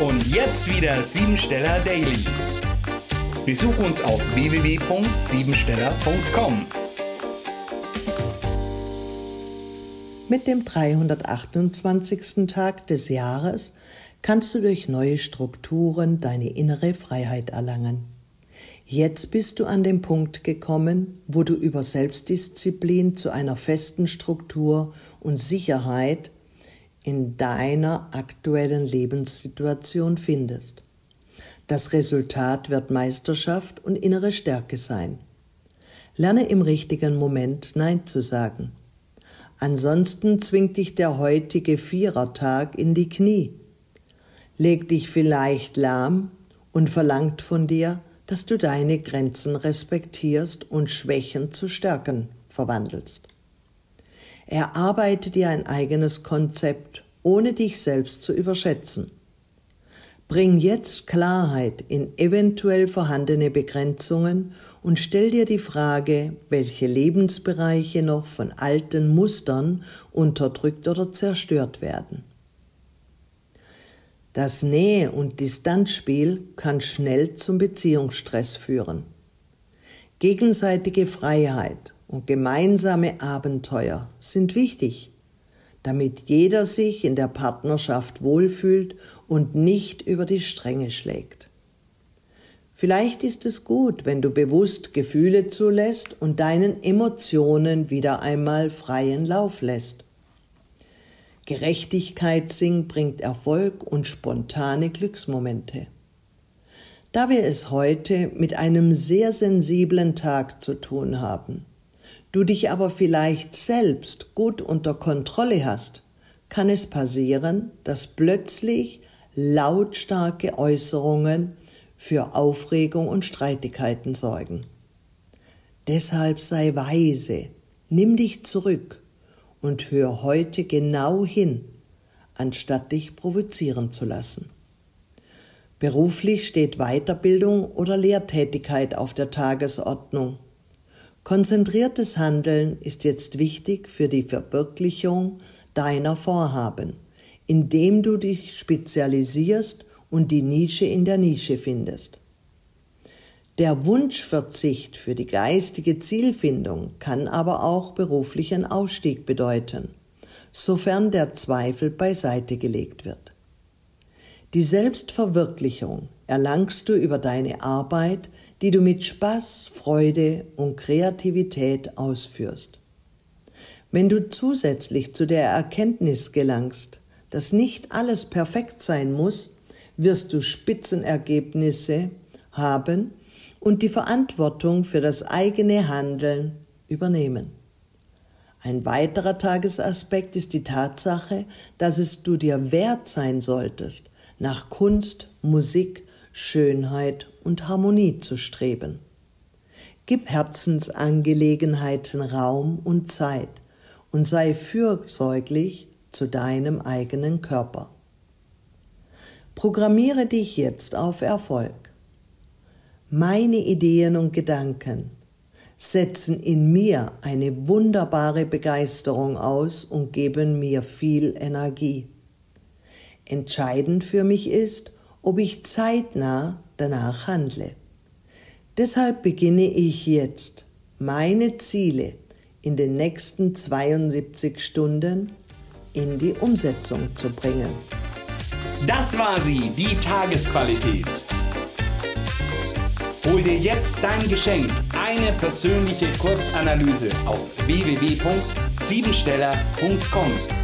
Und jetzt wieder Siebensteller Daily. Besuch uns auf www.siebensteller.com. Mit dem 328. Tag des Jahres kannst du durch neue Strukturen deine innere Freiheit erlangen. Jetzt bist du an den Punkt gekommen, wo du über Selbstdisziplin zu einer festen Struktur und Sicherheit in deiner aktuellen Lebenssituation findest. Das Resultat wird Meisterschaft und innere Stärke sein. Lerne im richtigen Moment Nein zu sagen. Ansonsten zwingt dich der heutige Vierertag in die Knie, legt dich vielleicht lahm und verlangt von dir, dass du deine Grenzen respektierst und Schwächen zu Stärken verwandelst. Erarbeite dir ein eigenes Konzept, ohne dich selbst zu überschätzen. Bring jetzt Klarheit in eventuell vorhandene Begrenzungen und stell dir die Frage, welche Lebensbereiche noch von alten Mustern unterdrückt oder zerstört werden. Das Nähe- und Distanzspiel kann schnell zum Beziehungsstress führen. Gegenseitige Freiheit und gemeinsame Abenteuer sind wichtig, damit jeder sich in der Partnerschaft wohlfühlt und nicht über die Stränge schlägt. Vielleicht ist es gut, wenn du bewusst Gefühle zulässt und deinen Emotionen wieder einmal freien Lauf lässt. Gerechtigkeit sing bringt Erfolg und spontane Glücksmomente. Da wir es heute mit einem sehr sensiblen Tag zu tun haben, du dich aber vielleicht selbst gut unter Kontrolle hast, kann es passieren, dass plötzlich lautstarke Äußerungen für Aufregung und Streitigkeiten sorgen. Deshalb sei weise, nimm dich zurück und hör heute genau hin, anstatt dich provozieren zu lassen. Beruflich steht Weiterbildung oder Lehrtätigkeit auf der Tagesordnung. Konzentriertes Handeln ist jetzt wichtig für die Verwirklichung deiner Vorhaben, indem du dich spezialisierst und die Nische in der Nische findest. Der Wunschverzicht für die geistige Zielfindung kann aber auch beruflichen Ausstieg bedeuten, sofern der Zweifel beiseite gelegt wird. Die Selbstverwirklichung erlangst du über deine Arbeit, die du mit Spaß, Freude und Kreativität ausführst. Wenn du zusätzlich zu der Erkenntnis gelangst, dass nicht alles perfekt sein muss, wirst du Spitzenergebnisse haben, und die Verantwortung für das eigene Handeln übernehmen. Ein weiterer Tagesaspekt ist die Tatsache, dass es du dir wert sein solltest, nach Kunst, Musik, Schönheit und Harmonie zu streben. Gib Herzensangelegenheiten Raum und Zeit und sei fürsorglich zu deinem eigenen Körper. Programmiere dich jetzt auf Erfolg. Meine Ideen und Gedanken setzen in mir eine wunderbare Begeisterung aus und geben mir viel Energie. Entscheidend für mich ist, ob ich zeitnah danach handle. Deshalb beginne ich jetzt, meine Ziele in den nächsten 72 Stunden in die Umsetzung zu bringen. Das war sie, die Tagesqualität. Hol dir jetzt dein Geschenk, eine persönliche Kurzanalyse auf www.siebensteller.com.